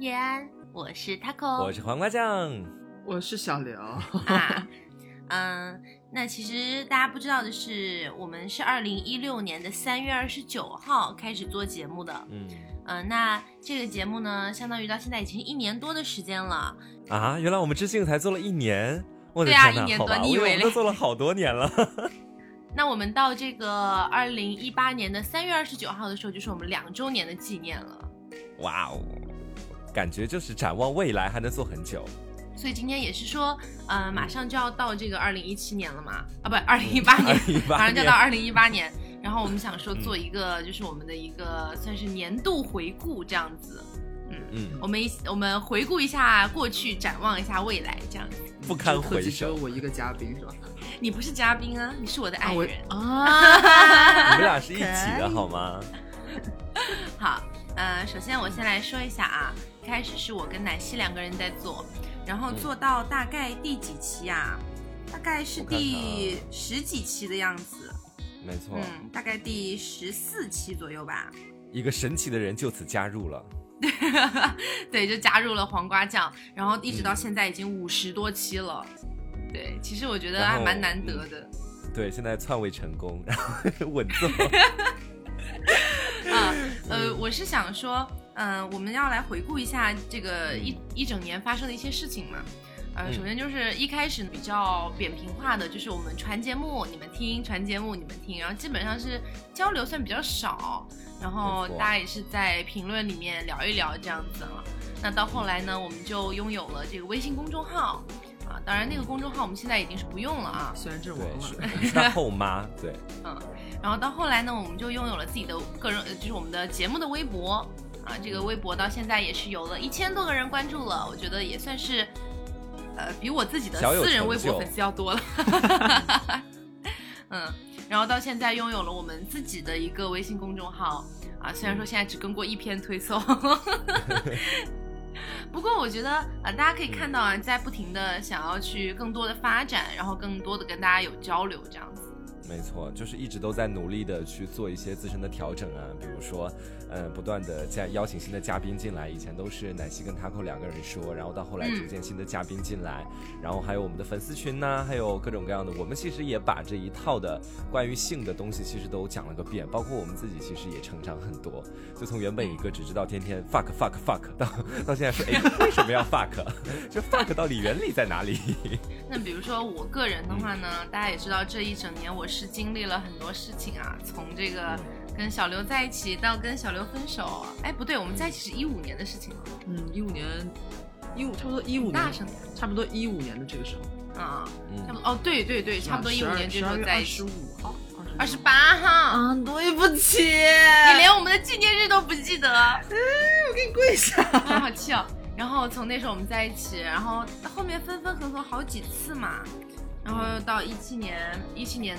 叶安，我是 Taco，我是黄瓜酱，我是小刘。啊，嗯，那其实大家不知道的是，我们是二零一六年的三月二十九号开始做节目的。嗯嗯，那这个节目呢，相当于到现在已经一年多的时间了。啊，原来我们知性才做了一年，我的对啊天呐，一年多好吧，我以你以为嘞为我们都做了好多年了。那我们到这个二零一八年的三月二十九号的时候，就是我们两周年的纪念了。哇哦，感觉就是展望未来还能做很久。所以今天也是说，呃，马上就要到这个二零一七年了嘛，啊，不，二零一八年，2018马上就要到二零一八年。然后我们想说做一个，就是我们的一个算是年度回顾这样子。嗯，嗯，我们一我们回顾一下过去，展望一下未来这样子。不堪回辑只有首。我一个嘉宾是吧？你不是嘉宾啊，你是我的爱人。啊，你们俩是一起的好吗？好，呃，首先我先来说一下啊，一开始是我跟奶昔两个人在做，然后做到大概第几期啊？大概是第十几期的样子，没错，嗯，大概第十四期左右吧。一个神奇的人就此加入了。对，就加入了黄瓜酱，然后一直嗯到现在已经五十多期了。对，其实我觉得还蛮难得的。对，现在篡位成功，然后 稳坐。啊，呃，我是想说，嗯、我们要来回顾一下这个一一整年发生的一些事情嘛。呃，嗯首先就是一开始比较扁平化的，就是我们传节目你们听，传节目你们听，然后基本上是交流算比较少，然后大家也是在评论里面聊一聊这样子啊。那到后来呢，我们就拥有了这个微信公众号啊，当然那个公众号我们现在已经是不用了啊，虽然阵亡对，了，是是他后妈。对，嗯，然后到后来呢，我们就拥有了自己的个人，呃就是我们的节目的微博啊。这个微博到现在也是有了一千多个人关注了，我觉得也算是，呃，比我自己的私人微博粉丝要多了。嗯，然后到现在拥有了我们自己的一个微信公众号啊，虽然说现在只更过一篇推送。不过我觉得，呃，大家可以看到啊，在不停的想要去更多的发展，然后更多的跟大家有交流，这样子。没错，就是一直都在努力的去做一些自身的调整啊，比如说，呃，不断的在邀请新的嘉宾进来，以前都是奶昔跟 Taco 两个人说，然后到后来嗯逐渐新的嘉宾进来，然后还有我们的粉丝群呐、还有各种各样的，我们其实也把这一套的关于性的东西其实都讲了个遍，包括我们自己其实也成长很多，就从原本一个只知道天天 fuck fuck fuck 到到现在说，哎，为什么要 fuck？就 fuck 到底原理在哪里？那比如说我个人的话呢，大家也知道这一整年我是经历了很多事情啊，从这个跟小刘在一起到跟小刘分手，哎不对，我们在一起是一五年的事情了，嗯，一五年，一五差不多一五年，大声差不多一五年的这个时候，啊，差不嗯，多哦对对对，差不多一五年这时候在一起十，五号，二十八号，啊，对不起，你连我们的纪念日都不记得，我给你跪下。啊好气哦。然后从那时候我们在一起，然后后面分分合合好几次嘛，然后到一七年一七年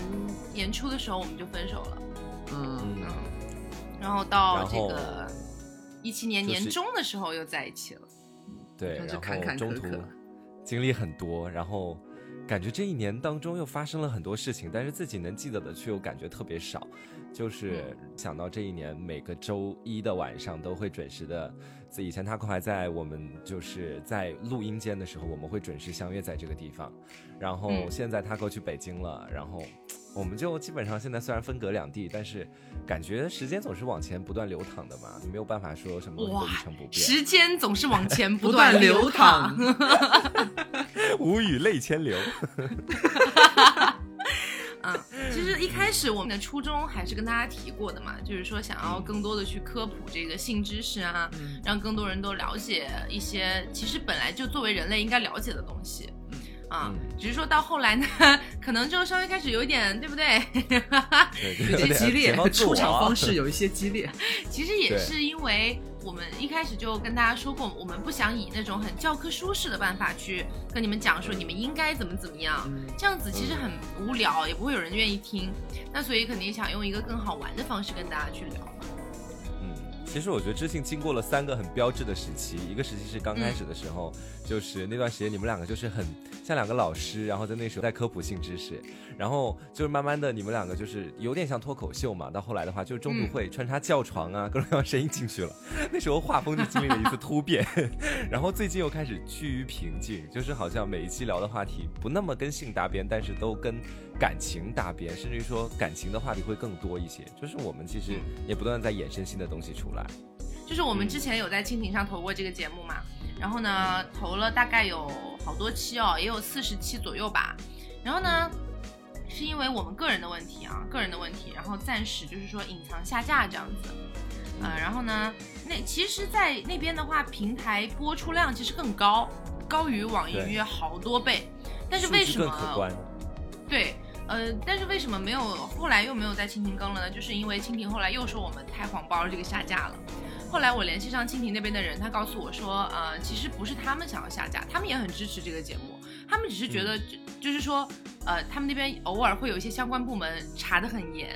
年初的时候我们就分手了。嗯，然后到这个一七年年中的时候又在一起了。对，然坎坎后中途坷坷经历很多，然后感觉这一年当中又发生了很多事情，但是自己能记得的却又感觉特别少。就是想到这一年每个周一的晚上都会准时的，以前他还在我们就是在录音间的时候，我们会准时相约在这个地方。然后嗯现在他哥去北京了，然后我们就基本上现在虽然分隔两地，但是感觉时间总是往前不断流淌的嘛，你没有办法说什么东西都一成不变。时间总是往前不断断流淌淌。无语泪千流。嗯，其实一开始我们的初衷还是跟大家提过的嘛，就是说想要更多的去科普这个性知识啊，嗯让更多人都了解一些其实本来就作为人类应该了解的东西。啊，嗯只是说到后来呢，可能就稍微开始有一点，对不对？有些激烈出场方式有一些激烈。其实也是因为我们一开始就跟大家说过，我们不想以那种很教科书式的办法去跟你们讲说你们应该怎么怎么样，嗯这样子其实很无聊，也不会有人愿意听。那所以肯定想用一个更好玩的方式跟大家去聊嘛。嗯，其实我觉得知性经过了三个很标志的时期，一个时期是刚开始的时候，就是那段时间你们两个就是很像两个老师，然后在那时候在科普性知识，然后就是慢慢的你们两个就是有点像脱口秀嘛，到后来的话就是中途会穿插叫床啊，各种各样声音进去了，那时候画风就经历了一次突变，然后最近又开始趋于平静，就是好像每一期聊的话题不那么跟性搭边，但是都跟感情大变，甚至于说感情的话题会更多一些，就是我们其实也不断地在衍生新的东西出来。就是我们之前有在蜻蜓上投过这个节目嘛，然后呢投了大概有好多期哦，也有四十期左右吧。然后呢，是因为我们个人的问题啊，个人的问题，然后暂时就是说隐藏下架这样子。呃，然后呢，那其实，在那边的话，平台播出量其实更高，高于网易云音乐好多倍。但是为什么？对，呃，但是为什么没有后来又没有在蜻蜓更了呢？就是因为蜻蜓后来又说我们太黄包，这个下架了。后来我联系上蜻蜓那边的人，他告诉我说，呃，其实不是他们想要下架，他们也很支持这个节目，他们只是觉得就、就是说，呃，他们那边偶尔会有一些相关部门查得很严，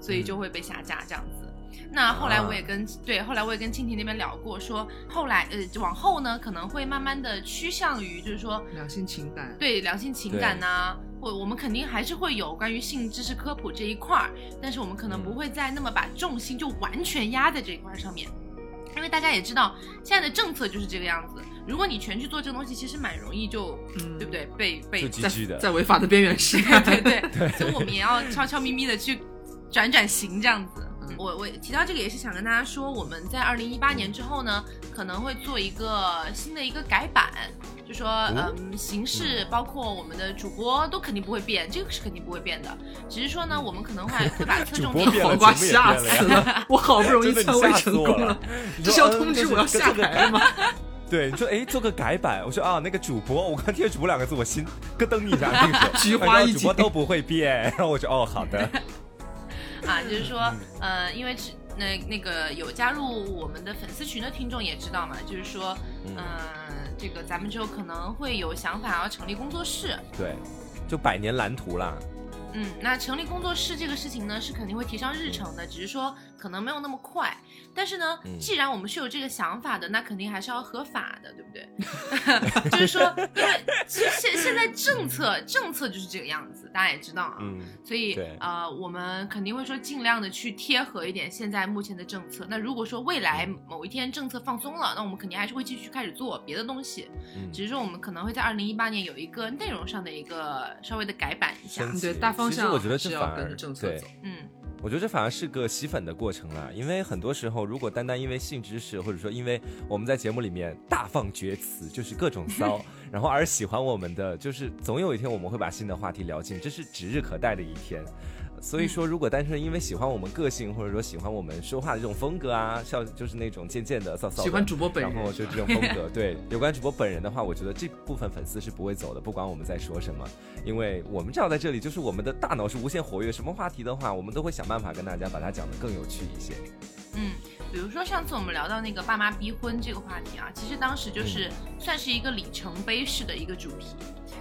所以就会被下架这样子。那后来我也跟、对，后来我也跟蜻蜓那边聊过，说后来呃往后呢可能会慢慢的趋向于就是说两性情感，对良性情感呐、或我们肯定还是会有关于性知识科普这一块儿，但是我们可能不会再那么把重心就完全压在这一块儿上面，因为大家也知道现在的政策就是这个样子，如果你全去做这个东西，其实蛮容易就，嗯对不对？被被在在违法的边缘时 对对对，所以我们也要悄悄咪咪的去转转型这样子。嗯我我提到这个也是想跟大家说，我们在二零一八年之后呢，可能会做一个新的一个改版，就说哦嗯，形式包括我们的主播都肯定不会变，这个是肯定不会变的，只是说呢，我们可能会会把侧 重点主播变了黄瓜吓死了！我好不容易篡成功了。你这是要通知我要下这个台了吗？对，你说哎，做个改版，我说啊，那个主播，我刚听见主播两个字，我心咯噔一下，那个菊花一主播都不会变，然后我说哦，好的，啊，就是说，呃，因为只那那个有加入我们的粉丝群的听众也知道嘛，就是说，嗯。嗯、这个咱们之后可能会有想法要成立工作室，对，就百年蓝图啦，嗯，那成立工作室这个事情呢，是肯定会提上日程的，只是说可能没有那么快。但是呢，嗯既然我们是有这个想法的，那肯定还是要合法的，对不对？就是说，因为其实现现在政策政策就是这个样子，大家也知道啊。嗯，所以啊呃，我们肯定会说尽量的去贴合一点现在目前的政策。那如果说未来嗯某一天政策放松了，那我们肯定还是会继续开始做别的东西。嗯只是说我们可能会在二零一八年有一个内容上的一个稍微的改版一下。对大方向其实我觉得是这反而要跟着政策对走。嗯我觉得这反而是个吸粉的过程啦，因为很多时候，如果单单因为性知识，或者说因为我们在节目里面大放厥词，就是各种骚，然后而喜欢我们的，就是总有一天我们会把新的话题聊尽，这是指日可待的一天。所以说，如果单纯因为喜欢我们个性，或者说喜欢我们说话的这种风格啊，像就是那种渐渐的、骚骚的，喜欢主播本人然后就这种风格。对，有关主播本人的话，我觉得这部分粉丝是不会走的，不管我们在说什么，因为我们知道在这里就是我们的大脑是无限活跃，什么话题的话，我们都会想办法跟大家把它讲得更有趣一些。嗯，比如说上次我们聊到那个爸妈逼婚这个话题啊，其实当时就是算是一个里程碑式的一个主题。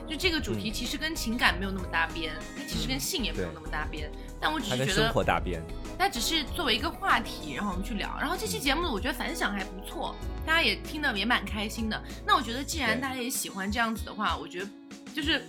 就这个主题嗯其实跟情感没有那么搭边，它其实跟性也没有那么搭边，但我只它跟生是觉得活搭边。它只是作为一个话题，然后我们去聊。然后这期节目我觉得反响还不错，大家也听得也蛮开心的。那我觉得既然大家也喜欢这样子的话，我觉得就是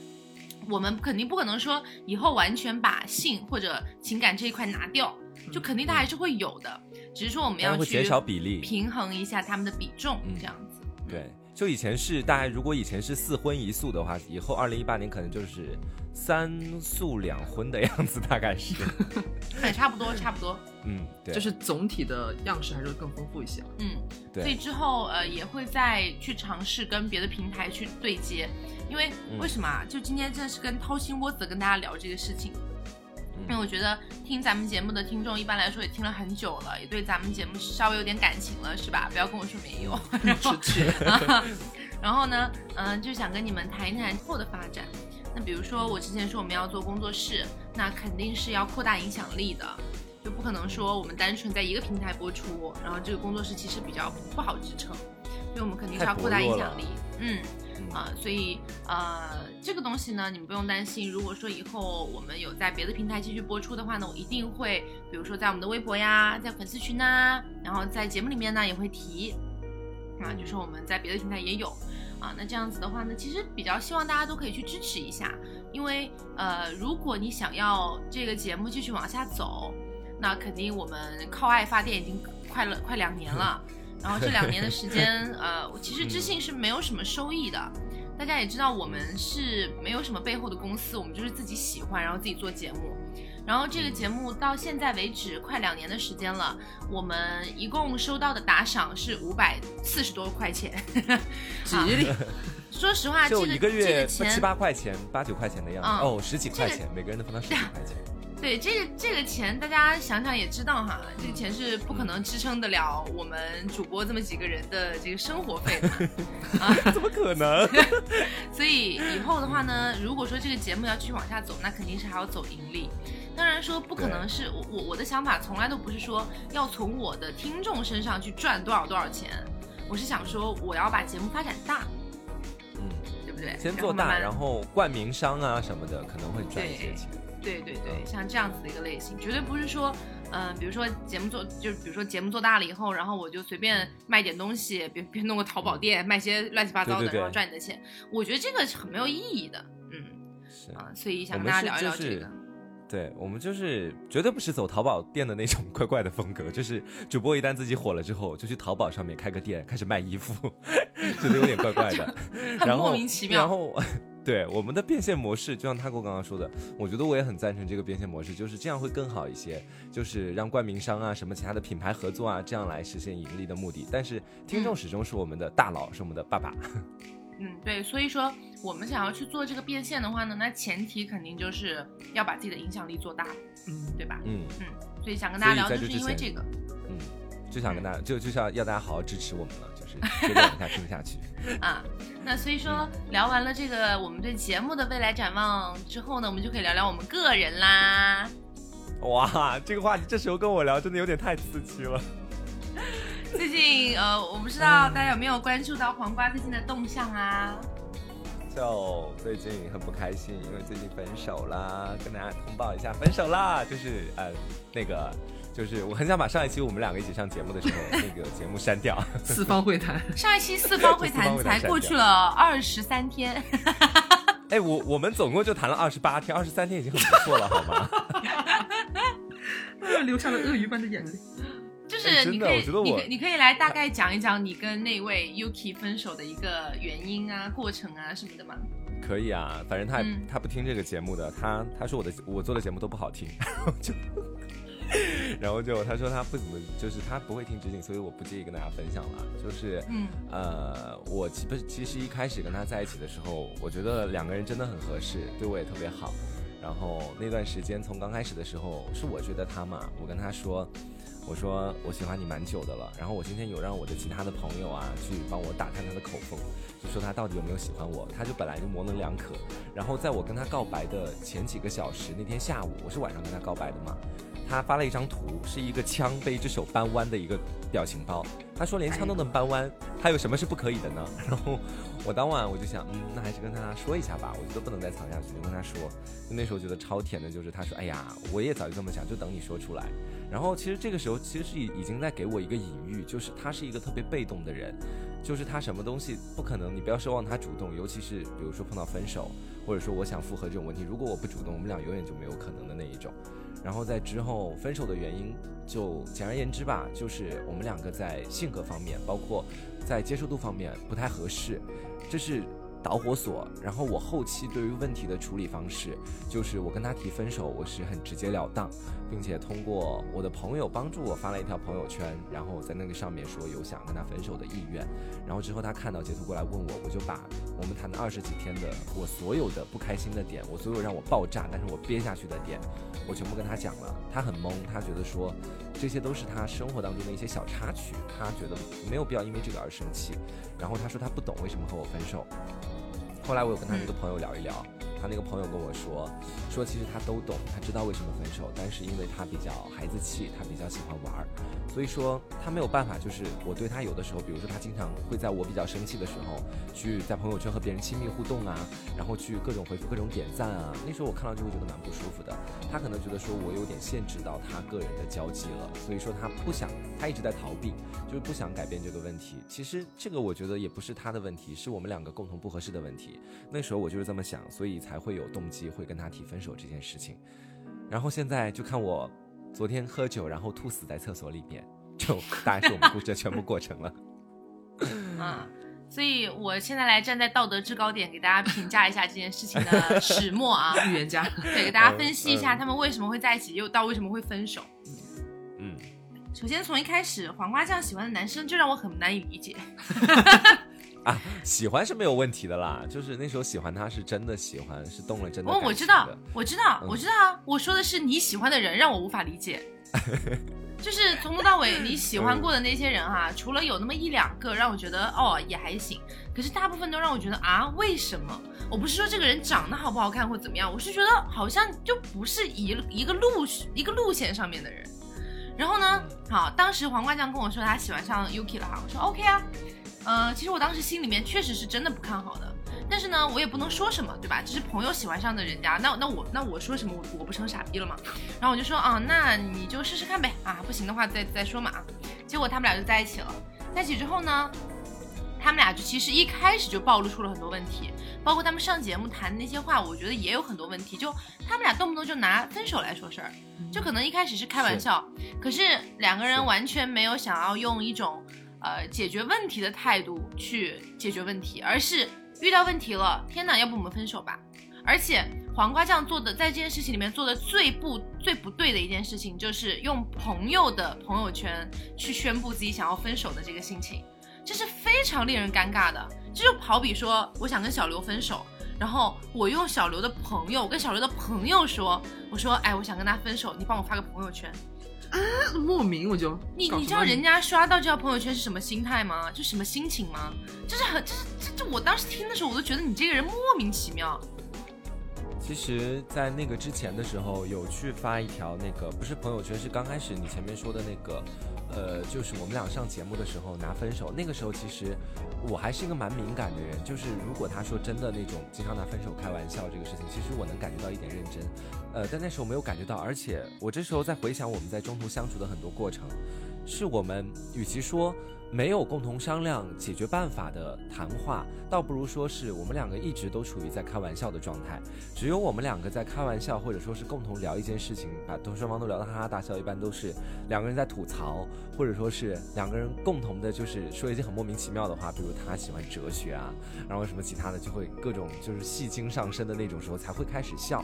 我们肯定不可能说以后完全把性或者情感这一块拿掉，就肯定它还是会有的，只是说我们要减少比例。平衡一下他们的比重，嗯这样子。对，就以前是大概，如果以前是四荤一素的话，以后二零一八年可能就是三素两荤的样子，大概是。对，差不多，差不多。嗯，对，就是总体的样式还是会更丰富一些。嗯，对所以之后呃也会再去尝试跟别的平台去对接，因为嗯为什么啊？就今天真的是跟掏心窝子地跟大家聊这个事情，因为嗯我觉得听咱们节目的听众一般来说也听了很久了，也对咱们节目稍微有点感情了，是吧？不要跟我说没有。然后。然后呢，嗯、就想跟你们谈一谈后的发展。那比如说，我之前说我们要做工作室，那肯定是要扩大影响力的，就不可能说我们单纯在一个平台播出，然后这个工作室其实比较不好支撑，所以我们肯定是要扩大影响力。嗯，啊、所以呃，这个东西呢，你们不用担心。如果说以后我们有在别的平台继续播出的话呢，我一定会，比如说在我们的微博呀，在粉丝群呐，然后在节目里面呢也会提，啊，就是我们在别的平台也有，啊，那这样子的话呢，其实比较希望大家都可以去支持一下，因为呃，如果你想要这个节目继续往下走，那肯定我们靠爱发电已经快了快两年了。然后这两年的时间，呃，其实知性是没有什么收益的。大家也知道，我们是没有什么背后的公司，我们就是自己喜欢，然后自己做节目。然后这个节目到现在为止快两年的时间了，我们一共收到的打赏是五百四十多块钱。吉利，说实话，这就个一个月这个钱七八块钱、八九块钱的样子，嗯哦，十几块这个钱，每个人都分到十几块钱。对这个这个钱，大家想想也知道哈，这个钱是不可能支撑得了我们主播这么几个人的这个生活费的 啊。怎么可能？所以以后的话呢，如果说这个节目要继续往下走，那肯定是还要走盈利。当然说不可能是我我我的想法从来都不是说要从我的听众身上去赚多少多少钱，我是想说我要把节目发展大，嗯，对不对？先做大，然后冠名商啊什么的可能会赚一些钱。对对对，嗯像这样子的一个类型，绝对不是说，嗯、比如说节目做，就是比如说节目做大了以后，然后我就随便卖点东西，别别弄个淘宝店，卖些乱七八糟的，对对对然后赚你的钱，我觉得这个是很没有意义的，嗯是，啊，所以想跟大家聊一聊这个。对我们就是绝对不是走淘宝店的那种怪怪的风格，就是主播一旦自己火了之后，就去淘宝上面开个店，开始卖衣服，觉 得有点怪怪的，很然后莫名其妙然后。对我们的变现模式，就像他给我刚刚说的，我觉得我也很赞成这个变现模式，就是这样会更好一些，就是让冠名商啊、什么其他的品牌合作啊，这样来实现盈利的目的。但是听众始终是我们的大佬，是我们的爸爸。嗯，对，所以说我们想要去做这个变现的话呢，那前提肯定就是要把自己的影响力做大，嗯，对吧？嗯嗯，所以想跟大家聊，就是因为这个。嗯，就想跟大家就就是要要大家好好支持我们了，就是接着往下听下去。啊，那所以说聊完了这个我们对节目的未来展望之后呢，我们就可以聊聊我们个人啦。哇，这个话题这时候跟我聊，真的有点太刺激了。最近呃，我不知道大家有没有关注到黄瓜最近的动向啊？就最近很不开心，因为最近分手啦，跟大家通报一下，分手啦，就是呃那个。就是我很想把上一期我们两个一起上节目的时候 那个节目删掉，四方会谈，上一期四方会谈才过去了二十三天，哎，我我们总共就谈了二十八天，二十三天已经很不错了，好吗？流下了鳄鱼般的眼泪。就是你可以的我觉得，我你可你可以来大概讲一讲你跟那位 Yuki 分手的一个原因啊、过程啊什么的吗？可以啊，反正他、嗯他不听这个节目的，他他说我的我做的节目都不好听，然后就然后就他说他不怎么就是他不会听指令，所以我不介意跟大家分享了。就是嗯呃，我其不其实一开始跟他在一起的时候，我觉得两个人真的很合适，对我也特别好。然后那段时间从刚开始的时候是我追的他嘛，我跟他说。我说我喜欢你蛮久的了，然后我今天有让我的其他的朋友啊去帮我打探他的口风，就说他到底有没有喜欢我，他就本来就模棱两可。然后在我跟他告白的前几个小时，那天下午我是晚上跟他告白的嘛，他发了一张图，是一个枪被一只手扳弯的一个表情包。他说连枪都能扳弯，他有什么是不可以的呢？然后我当晚我就想，嗯，那还是跟他说一下吧，我觉得不能再藏下去，就跟他说。那时候觉得超甜的，就是他说，哎呀，我也早就这么想，就等你说出来。然后其实这个时候其实是已已经在给我一个隐喻，就是他是一个特别被动的人，就是他什么东西不可能，你不要奢望他主动，尤其是比如说碰到分手，或者说我想复合这种问题，如果我不主动，我们俩永远就没有可能的那一种。然后在之后分手的原因，就简而言之吧，就是我们两个在性格方面，包括在接受度方面不太合适，这是导火索。然后我后期对于问题的处理方式，就是我跟他提分手，我是很直截了当，并且通过我的朋友帮助我发了一条朋友圈，然后我在那个上面说有想跟他分手的意愿。然后之后他看到截图过来问我，我就把我们谈了二十几天的我所有的不开心的点，我所有让我爆炸，但是我憋下去的点，我全部跟他讲了。他很懵，他觉得说这些都是他生活当中的一些小插曲，他觉得没有必要因为这个而生气。然后他说他不懂为什么和我分手。后来我有跟他一个朋友聊一聊，他那个朋友跟我说，说其实他都懂，他知道为什么分手，但是因为他比较孩子气，他比较喜欢玩儿，所以说他没有办法，就是我对他有的时候，比如说他经常会在我比较生气的时候，去在朋友圈和别人亲密互动啊，然后去各种回复、各种点赞啊，那时候我看到就会觉得蛮不舒服的。他可能觉得说我有点限制到他个人的交际了，所以说他不想，他一直在逃避，就是不想改变这个问题。其实这个我觉得也不是他的问题，是我们两个共同不合适的问题。那时候我就是这么想，所以才会有动机会跟他提分手这件事情。然后现在就看我昨天喝酒，然后吐死在厕所里面，就大概是我们故事的全部过程了。嗯，所以我现在来站在道德制高点，给大家评价一下这件事情的始末啊，预言家，对，给大家分析一下他们为什么会在一起，又到为什么会分手。嗯，首先从一开始，黄瓜酱喜欢的男生就让我很难以理解。啊，喜欢是没有问题的啦，就是那时候喜欢他是真的喜欢，是动了真的哦。我知道，我知道，嗯我知道啊。我说的是你喜欢的人让我无法理解，就是从头到尾你喜欢过的那些人哈、除了有那么一两个让我觉得哦也还行，可是大部分都让我觉得啊为什么？我不是说这个人长得好不好看或怎么样，我是觉得好像就不是一一个路一个路线上面的人。然后呢，好，当时黄瓜酱跟我说他喜欢上 Yuki 了哈，我说 OK 啊，呃，其实我当时心里面确实是真的不看好的，但是呢，我也不能说什么，对吧？只是朋友喜欢上的人家，那那我那我说什么，我我不成傻逼了吗？然后我就说啊，那你就试试看呗，啊，不行的话再再说嘛啊。结果他们俩就在一起了，在一起之后呢，他们俩就其实一开始就暴露出了很多问题，包括他们上节目谈的那些话，我觉得也有很多问题，就他们俩动不动就拿分手来说事儿，就可能一开始是开玩笑，可是两个人完全没有想要用一种呃解决问题的态度去解决问题，而是遇到问题了，天哪，要不我们分手吧？而且黄瓜酱做的在这件事情里面做的最不最不对的一件事情，就是用朋友的朋友圈去宣布自己想要分手的这个心情，这是非常令人尴尬的。这就好比说，我想跟小刘分手，然后我用小刘的朋友，跟小刘的朋友说，我说，哎，我想跟他分手，你帮我发个朋友圈。莫名我就你你知道人家刷到这条朋友圈是什么心态吗？就什么心情吗？就是很就是这这我当时听的时候，我都觉得你这个人莫名其妙。其实，在那个之前的时候，有去发一条那个不是朋友圈，是刚开始你前面说的那个，呃，就是我们俩上节目的时候拿分手。那个时候其实我还是一个蛮敏感的人，就是如果他说真的那种经常拿分手开玩笑这个事情，其实我能感觉到一点认真，呃，但那时候没有感觉到，而且我这时候在回想我们在中途相处的很多过程，是我们与其说。没有共同商量解决办法的谈话，倒不如说是我们两个一直都处于在开玩笑的状态。只有我们两个在开玩笑，或者说是共同聊一件事情，把都双方都聊得哈哈大笑，一般都是两个人在吐槽，或者说是两个人共同的，就是说一些很莫名其妙的话，比如他喜欢哲学啊，然后什么其他的，就会各种就是戏精上身的那种时候才会开始笑。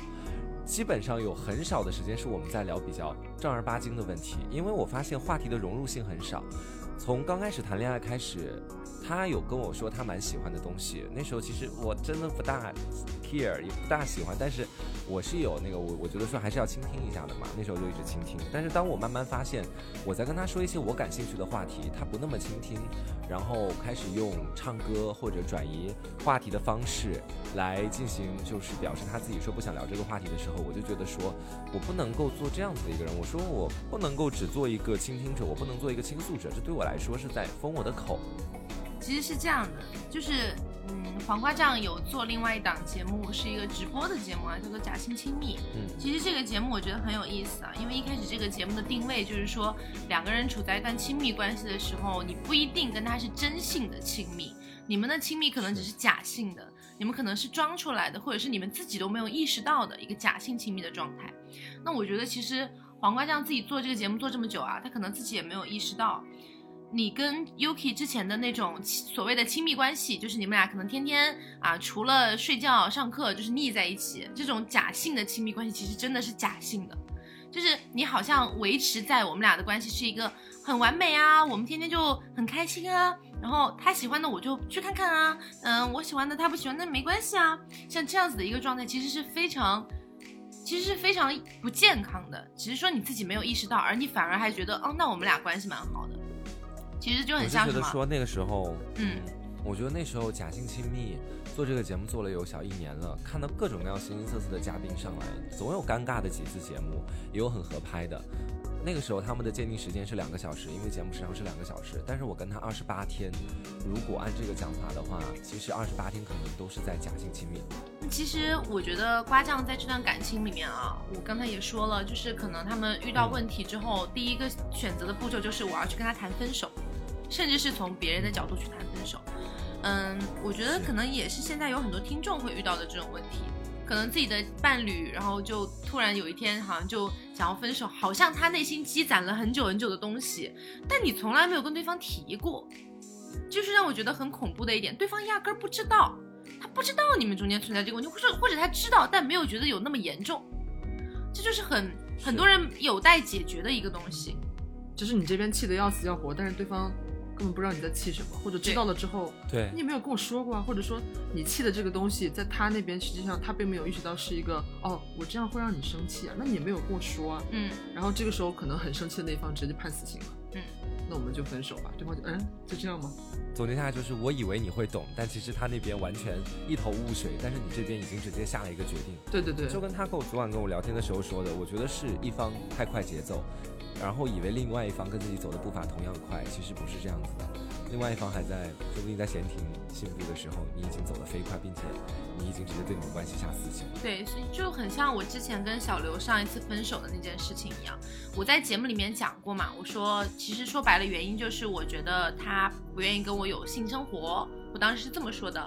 基本上有很少的时间是我们在聊比较正儿八经的问题，因为我发现话题的融入性很少。从刚开始谈恋爱开始，他有跟我说他蛮喜欢的东西，那时候其实我真的不大 care，也不大喜欢，但是我是有那个我我觉得说还是要倾听一下的嘛，那时候就一直倾听。但是当我慢慢发现我在跟他说一些我感兴趣的话题，他不那么倾听，然后开始用唱歌或者转移话题的方式来进行，就是表示他自己说不想聊这个话题的时候，我就觉得说我不能够做这样子的一个人，我说我不能够只做一个倾听者，我不能做一个倾诉者，这对我来说是在封我的口。其实是这样的，就是嗯，黄瓜酱有做另外一档节目，是一个直播的节目啊，叫做《假性亲密》。嗯其实这个节目我觉得很有意思啊，因为一开始这个节目的定位就是说，两个人处在一段亲密关系的时候，你不一定跟他是真性的亲密，你们的亲密可能只是假性的，你们可能是装出来的，或者是你们自己都没有意识到的一个假性亲密的状态。那我觉得其实黄瓜酱自己做这个节目做这么久啊，他可能自己也没有意识到。你跟 Yuki 之前的那种所谓的亲密关系，就是你们俩可能天天啊，除了睡觉、上课就是腻在一起，这种假性的亲密关系其实真的是假性的，就是你好像维持在我们俩的关系是一个很完美啊，我们天天就很开心啊，然后他喜欢的我就去看看啊，嗯，我喜欢的他不喜欢那没关系啊，像这样子的一个状态其实是非常。其实是非常不健康的，只是说你自己没有意识到，而你反而还觉得，哦，那我们俩关系蛮好的。其实就很像什么？觉得说那个时候，嗯，我觉得那时候假性亲密做这个节目做了有小一年了，看到各种各样形形色色的嘉宾上来，总有尴尬的几次节目，也有很合拍的。那个时候他们的鉴定时间是两个小时，因为节目时长是两个小时，但是我跟他二十八天，如果按这个讲法的话，其实二十八天可能都是在假性亲密。其实我觉得瓜酱在这段感情里面啊，我刚才也说了，就是可能他们遇到问题之后，第一个选择的步骤就是我要去跟他谈分手，甚至是从别人的角度去谈分手。嗯，我觉得可能也是现在有很多听众会遇到的这种问题。可能自己的伴侣，然后就突然有一天好像就想要分手，好像他内心积攒了很久很久的东西，但你从来没有跟对方提过，就是让我觉得很恐怖的一点，对方压根儿不知道，他不知道你们中间存在这个问题，或者或者他知道，但没有觉得有那么严重，这就是很很多人有待解决的一个东西。就是你这边气得要死要活，但是对方。根本不知道你在气什么，或者知道了之后，对。你也没有跟我说过啊，或者说你气的这个东西，在他那边实际上他并没有意识到是一个哦，我这样会让你生气啊，那你也没有跟我说啊，嗯，然后这个时候可能很生气的那一方直接判死刑了，嗯，那我们就分手吧，对方就嗯就这样吗？总结下来就是，我以为你会懂，但其实他那边完全一头雾水，但是你这边已经直接下了一个决定，对对对，就跟他跟我昨晚跟我聊天的时候说的，我觉得是一方太快节奏，然后以为另外一方跟自己走的步伐同样快，其实不是这样子的。另外一方还在，说不定在闲庭信步的时候，你已经走得飞快，并且你已经直接对你们关系下死刑。对，所以就很像我之前跟小刘上一次分手的那件事情一样。我在节目里面讲过嘛，我说其实说白了原因就是我觉得他不愿意跟我有性生活，我当时是这么说的。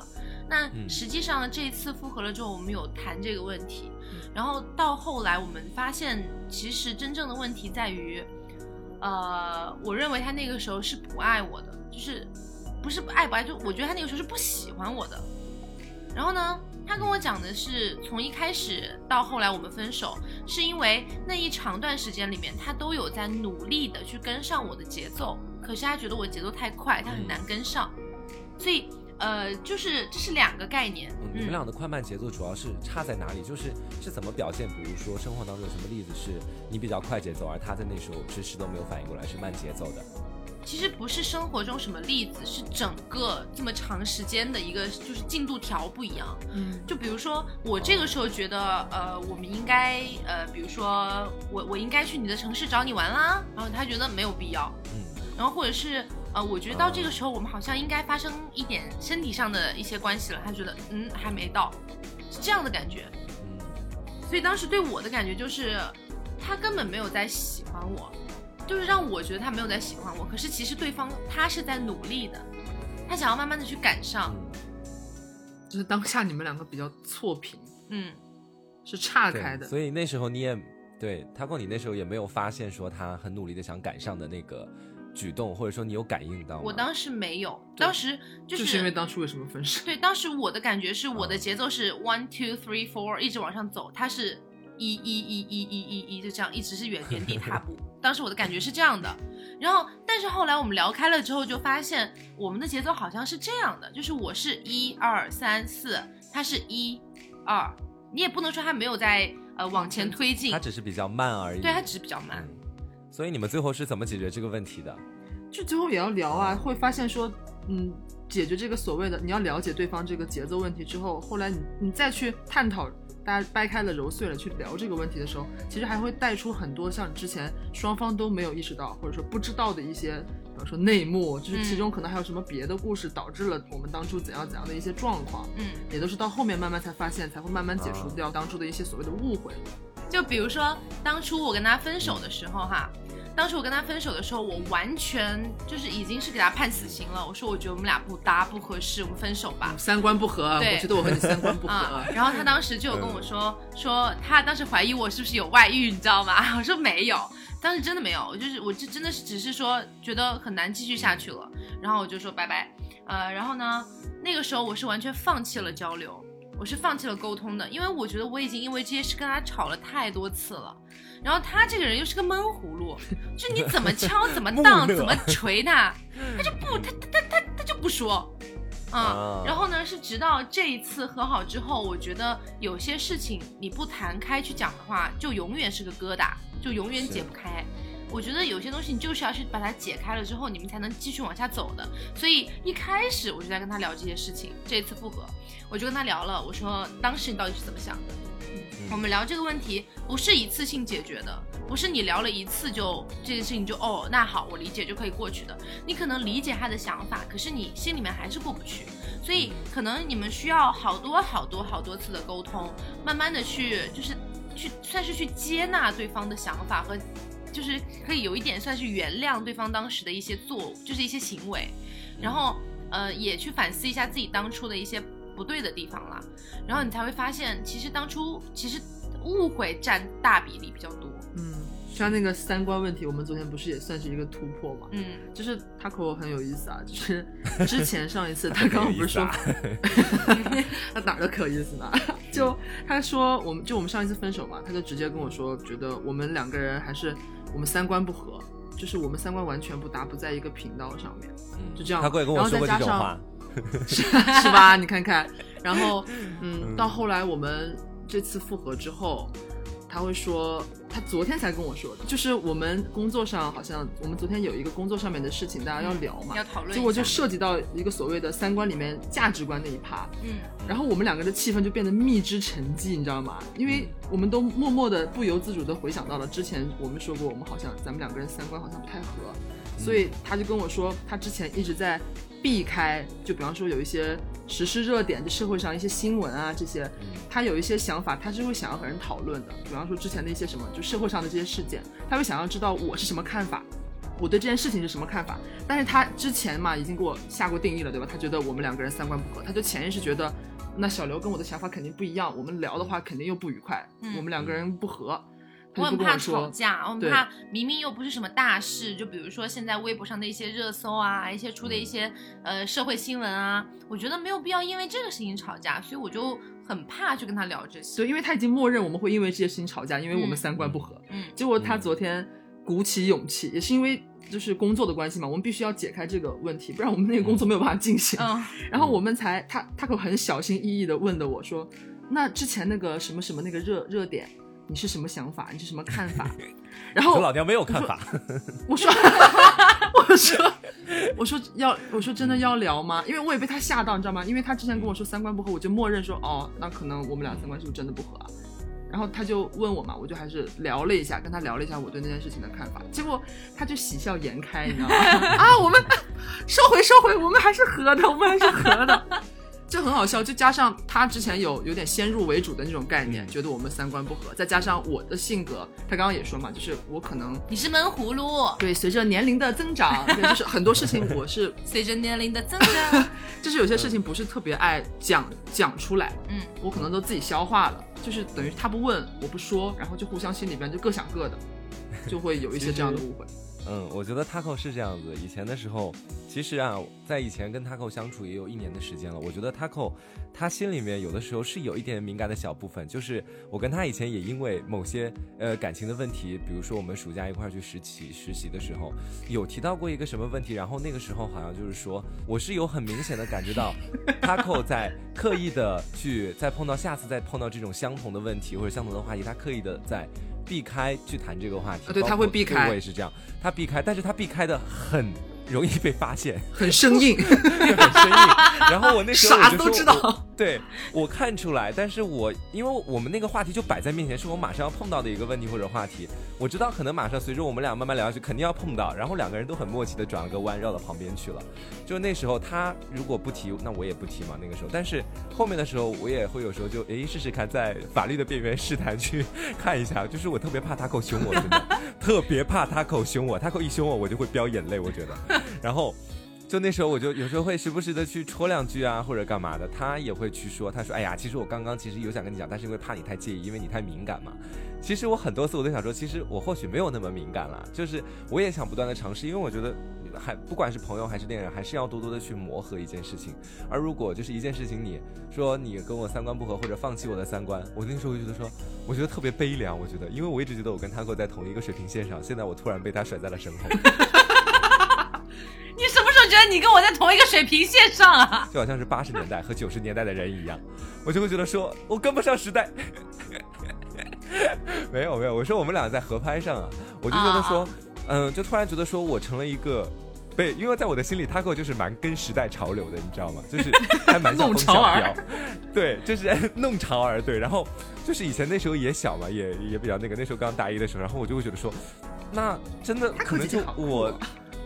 那实际上这一次复合了之后，我们有谈这个问题，然后到后来我们发现，其实真正的问题在于，呃，我认为他那个时候是不爱我的。就是不是爱不爱，就我觉得他那个时候是不喜欢我的。然后呢，他跟我讲的是，从一开始到后来我们分手，是因为那一长段时间里面，他都有在努力的去跟上我的节奏，可是他觉得我节奏太快，他很难跟上。所以，呃，就是这是两个概念。你们俩的快慢节奏主要是差在哪里？就是是怎么表现？比如说生活当中有什么例子是你比较快节奏，而他在那时候迟迟都没有反应过来是慢节奏的？其实不是生活中什么例子，是整个这么长时间的一个，就是进度条不一样。嗯，就比如说我这个时候觉得，呃，我们应该，呃，比如说我我应该去你的城市找你玩啦，然后他觉得没有必要。嗯，然后或者是，呃，我觉得到这个时候我们好像应该发生一点身体上的一些关系了，他觉得，嗯，还没到，是这样的感觉。嗯，所以当时对我的感觉就是，他根本没有在喜欢我。就是让我觉得他没有在喜欢我，可是其实对方他是在努力的，他想要慢慢的去赶上。就是当下你们两个比较错频，嗯，是岔开的。所以那时候你也对他过，你那时候也没有发现说他很努力的想赶上的那个举动，或者说你有感应到吗？我当时没有，当时就是因为当初为什么分手？对，当时我的感觉是我的节奏是 one two three four 一直往上走，他是一一一一一一一就这样一直是原原地踏步。当时我的感觉是这样的，然后但是后来我们聊开了之后，就发现我们的节奏好像是这样的，就是我是一二三四，他是一二，你也不能说他没有在呃往前推进，他只是比较慢而已。对他只是比较慢。所以你们最后是怎么解决这个问题的？就最后也要聊啊，会发现说，嗯，解决这个所谓的你要了解对方这个节奏问题之后，后来你你再去探讨。大家掰开了揉碎了去聊这个问题的时候，其实还会带出很多像之前双方都没有意识到或者说不知道的一些，比如说内幕，就是其中可能还有什么别的故事导致了我们当初怎样怎样的一些状况，嗯，也都是到后面慢慢才发现，才会慢慢解除掉当初的一些所谓的误会。就比如说当初我跟他分手的时候，哈。当时我跟他分手的时候，我完全就是已经是给他判死刑了。我说我觉得我们俩不搭不合适，我们分手吧。三观不合，我觉得我和你三观不合。然后他当时就有跟我说，说他当时怀疑我是不是有外遇，你知道吗？我说没有，当时真的没有，我就是我这真的是只是说觉得很难继续下去了。然后我就说拜拜。呃，然后呢，那个时候我是完全放弃了交流，我是放弃了沟通的，因为我觉得我已经因为这些事跟他吵了太多次了。然后他这个人又是个闷葫芦，就你怎么敲 怎么荡怎么 锤他，他就不他他他他他就不说，啊，然后呢是直到这一次和好之后，我觉得有些事情你不谈开去讲的话，就永远是个疙瘩，就永远解不开。我觉得有些东西你就是要去把它解开了之后，你们才能继续往下走的。所以一开始我就在跟他聊这些事情。这次复合，我就跟他聊了，我说当时你到底是怎么想的？我们聊这个问题不是一次性解决的，不是你聊了一次就这件事情就哦那好我理解就可以过去的。你可能理解他的想法，可是你心里面还是过不去，所以可能你们需要好多好多好多次的沟通，慢慢的去就是去算是去接纳对方的想法和，就是可以有一点算是原谅对方当时的一些做就是一些行为，然后呃也去反思一下自己当初的一些。不对的地方啦，然后你才会发现，其实当初其实误会占大比例比较多。嗯，像那个三观问题，我们昨天不是也算是一个突破嘛？嗯，就是 Taco 很有意思啊，就是 之前上一次他刚刚不是说，他哪儿都可有意思呢？就他说我们就我们上一次分手嘛，他就直接跟我说，觉得我们两个人还是我们三观不合，就是我们三观完全不搭，不在一个频道上面。嗯，就这样。他会跟我说过这种话。是是吧？你看看，然后，嗯，到后来我们这次复合之后，他会说，他昨天才跟我说的，就是我们工作上好像我们昨天有一个工作上面的事情，大家要聊嘛，要讨论，结果就涉及到一个所谓的三观里面价值观那一趴，嗯，然后我们两个的气氛就变得蜜汁沉寂，你知道吗？因为我们都默默的不由自主的回想到了之前我们说过，我们好像咱们两个人三观好像不太合，所以他就跟我说，他之前一直在。避开，就比方说有一些时事热点，就社会上一些新闻啊这些，他有一些想法，他是会想要和人讨论的。比方说之前的一些什么，就社会上的这些事件，他会想要知道我是什么看法，我对这件事情是什么看法。但是他之前嘛，已经给我下过定义了，对吧？他觉得我们两个人三观不合，他就潜意识觉得，那小刘跟我的想法肯定不一样，我们聊的话肯定又不愉快，我们两个人不合。我很怕吵架，我很怕明明又不是什么大事，就比如说现在微博上的一些热搜啊，一些出的一些呃社会新闻啊，我觉得没有必要因为这个事情吵架，所以我就很怕去跟他聊这些。对，因为他已经默认我们会因为这些事情吵架，因为我们三观不合。嗯。结果他昨天鼓起勇气，也是因为就是工作的关系嘛，我们必须要解开这个问题，不然我们那个工作没有办法进行。嗯。然后我们才他他可很小心翼翼的问的我说，那之前那个什么什么那个热热点。你是什么想法？你是什么 看法？然后我老娘没有看法。我说，我说，我说要，我说真的要聊吗？因为我也被他吓到，你知道吗？因为他之前跟我说三观不合，我就默认说哦，那可能我们俩三观是不是真的不合啊？然后他就问我嘛，我就还是聊了一下，跟他聊了一下我对那件事情的看法。结果他就喜笑颜开，你知道吗？啊，我们收回收回，我们还是合的，我们还是合的。就很好笑，就加上他之前有有点先入为主的那种概念，觉得我们三观不合，再加上我的性格，他刚刚也说嘛，就是我可能你是闷葫芦，对，随着年龄的增长，就是很多事情我是随着年龄的增长，就是有些事情不是特别爱讲讲出来，嗯，我可能都自己消化了，就是等于他不问我不说，然后就互相心里边就各想各的，就会有一些这样的误会。嗯，我觉得 Taco 是这样子。以前的时候，其实啊，在以前跟 Taco 相处也有一年的时间了。我觉得 Taco 他心里面有的时候是有一点敏感的小部分，就是我跟他以前也因为某些呃感情的问题，比如说我们暑假一块去实习实习的时候，有提到过一个什么问题，然后那个时候好像就是说，我是有很明显的感觉到 Taco 在刻意的去再碰到下次再碰到这种相同的问题或者相同的话题，他刻意的在。避开去谈这个话题，对他会避开，我也是这样，他避开，但是他避开的很。容易被发现，很生硬，很生硬。然后我那时候啥都知道，对我看出来。但是我因为我们那个话题就摆在面前，是我马上要碰到的一个问题或者话题。我知道可能马上随着我们俩慢慢聊下去，肯定要碰到。然后两个人都很默契的转了个弯，绕到旁边去了。就那时候他如果不提，那我也不提嘛。那个时候，但是后面的时候我也会有时候就诶试试看，在法律的边缘试探去 看一下。就是我特别怕他口凶我，真的特别怕他口凶我。他口一凶我，我就会飙眼泪。我觉得。然后，就那时候我就有时候会时不时的去戳两句啊，或者干嘛的。他也会去说，他说：“哎呀，其实我刚刚其实有想跟你讲，但是因为怕你太介意，因为你太敏感嘛。”其实我很多次我都想说，其实我或许没有那么敏感了，就是我也想不断的尝试，因为我觉得还不管是朋友还是恋人，还是要多多的去磨合一件事情。而如果就是一件事情，你说你跟我三观不合，或者放弃我的三观，我那时候就觉得说，我觉得特别悲凉。我觉得，因为我一直觉得我跟他过在同一个水平线上，现在我突然被他甩在了身后。觉得你跟我在同一个水平线上啊？就好像是八十年代和九十年代的人一样，我就会觉得说我跟不上时代。没有没有，我说我们俩在合拍上啊，我就觉得说，嗯，就突然觉得说我成了一个。对，因为在我的心里，Taco 就是蛮跟时代潮流的，你知道吗？就是还蛮像风向标，对，就是 弄潮儿。对，然后就是以前那时候也小嘛，也也比较那个，那时候刚大一的时候，然后我就会觉得说，那真的可能就我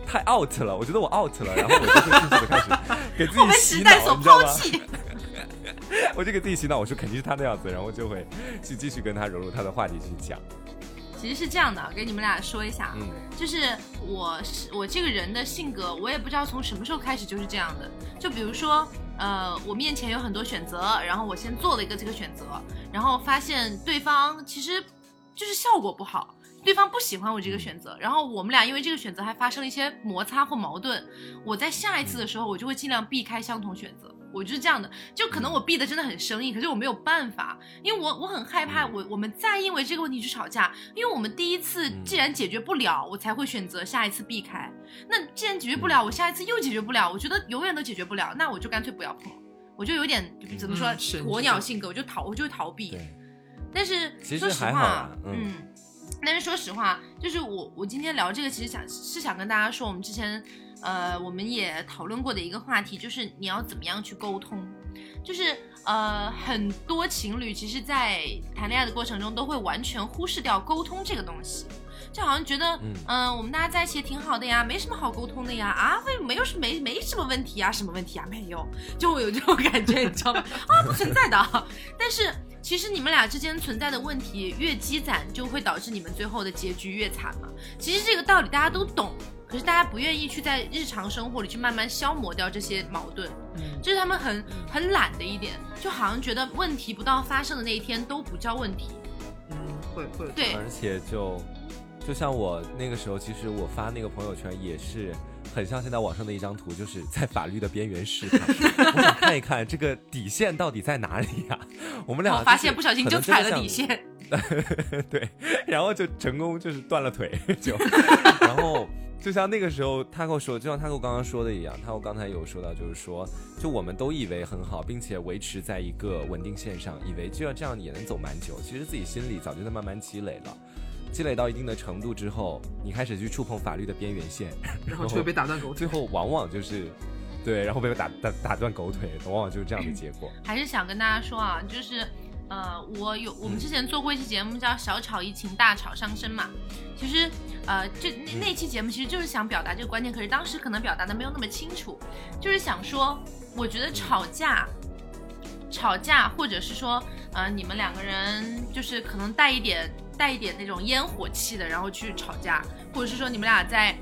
太 out 了，我觉得我 out 了，然后我就会迅速的开始 给自己洗脑，你知道吗？我就给自己洗脑，我说肯定是他那样子，然后就会去继续跟他融入他的话题去讲。其实是这样的，给你们俩说一下，嗯，就是我是我这个人的性格，我也不知道从什么时候开始就是这样的。就比如说，呃，我面前有很多选择，然后我先做了一个这个选择，然后发现对方其实就是效果不好，对方不喜欢我这个选择，然后我们俩因为这个选择还发生了一些摩擦或矛盾，我在下一次的时候，我就会尽量避开相同选择。我就是这样的，就可能我避的真的很生硬，可是我没有办法，因为我我很害怕，我我们再因为这个问题去吵架，因为我们第一次既然解决不了，我才会选择下一次避开。那既然解决不了，我下一次又解决不了，我觉得永远都解决不了，那我就干脆不要碰，我就有点怎么说鸵鸟性格，我就逃，我就会逃避。但是说实话，嗯，但是说实话，就是我我今天聊这个，其实想是想跟大家说，我们之前。呃，我们也讨论过的一个话题就是你要怎么样去沟通，就是呃，很多情侣其实，在谈恋爱的过程中都会完全忽视掉沟通这个东西，就好像觉得，嗯，我们大家在一起也挺好的呀，没什么好沟通的呀，啊，为没有什没没什么问题啊，什么问题啊，没有，就会有这种感觉，你知道吗？啊，不存在的。但是其实你们俩之间存在的问题越积攒，就会导致你们最后的结局越惨嘛。其实这个道理大家都懂。可是大家不愿意去在日常生活里去慢慢消磨掉这些矛盾，嗯，这是他们很很懒的一点，就好像觉得问题不到发生的那一天都不叫问题，嗯，会会，对，而且就就像我那个时候，其实我发那个朋友圈也是很像现在网上的一张图，就是在法律的边缘试探，我想看一看这个底线到底在哪里呀？我们俩发现不小心就踩了底线，对，然后就成功就是断了腿，就然后。就像那个时候他跟我说，就像他跟我刚刚说的一样，他我刚才有说到，就是说，就我们都以为很好，并且维持在一个稳定线上，以为就要这样也能走蛮久。其实自己心里早就在慢慢积累了，积累到一定的程度之后，你开始去触碰法律的边缘线，然后就会被打断狗腿。最后往往就是，对，然后被打打打断狗腿，往往就是这样的结果。还是想跟大家说啊，就是。呃，我有我们之前做过一期节目叫“小吵怡情，大吵伤身”嘛。其实，呃，这那那期节目其实就是想表达这个观念，可是当时可能表达的没有那么清楚。就是想说，我觉得吵架，吵架，或者是说，呃，你们两个人就是可能带一点带一点那种烟火气的，然后去吵架，或者是说你们俩在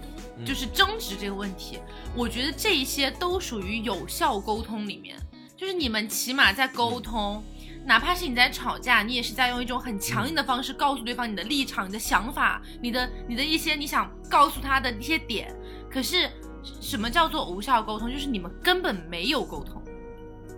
就是争执这个问题，我觉得这一些都属于有效沟通里面，就是你们起码在沟通。哪怕是你在吵架，你也是在用一种很强硬的方式告诉对方你的立场、你的想法、你的、你的一些你想告诉他的一些点。可是，什么叫做无效沟通？就是你们根本没有沟通，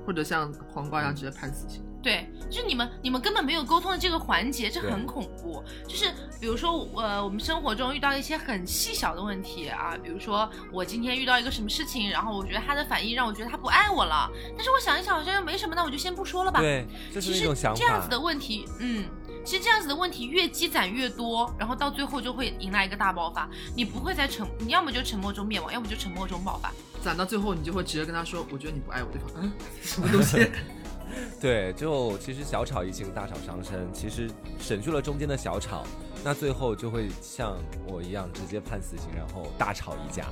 或者像黄瓜一样直接判死刑。对，就是你们，你们根本没有沟通的这个环节，这很恐怖。就是比如说，呃，我们生活中遇到一些很细小的问题啊，比如说我今天遇到一个什么事情，然后我觉得他的反应让我觉得他不爱我了，但是我想一想好像又没什么，那我就先不说了吧。对，其实这样子的问题，嗯，其实这样子的问题越积攒越多，然后到最后就会迎来一个大爆发。你不会在沉，你要么就沉默中灭亡，要么就沉默中爆发。攒到最后，你就会直接跟他说：“我觉得你不爱我，对方。”嗯，什么东西？对，就其实小吵怡情，大吵伤身。其实省去了中间的小吵，那最后就会像我一样直接判死刑，然后大吵一架。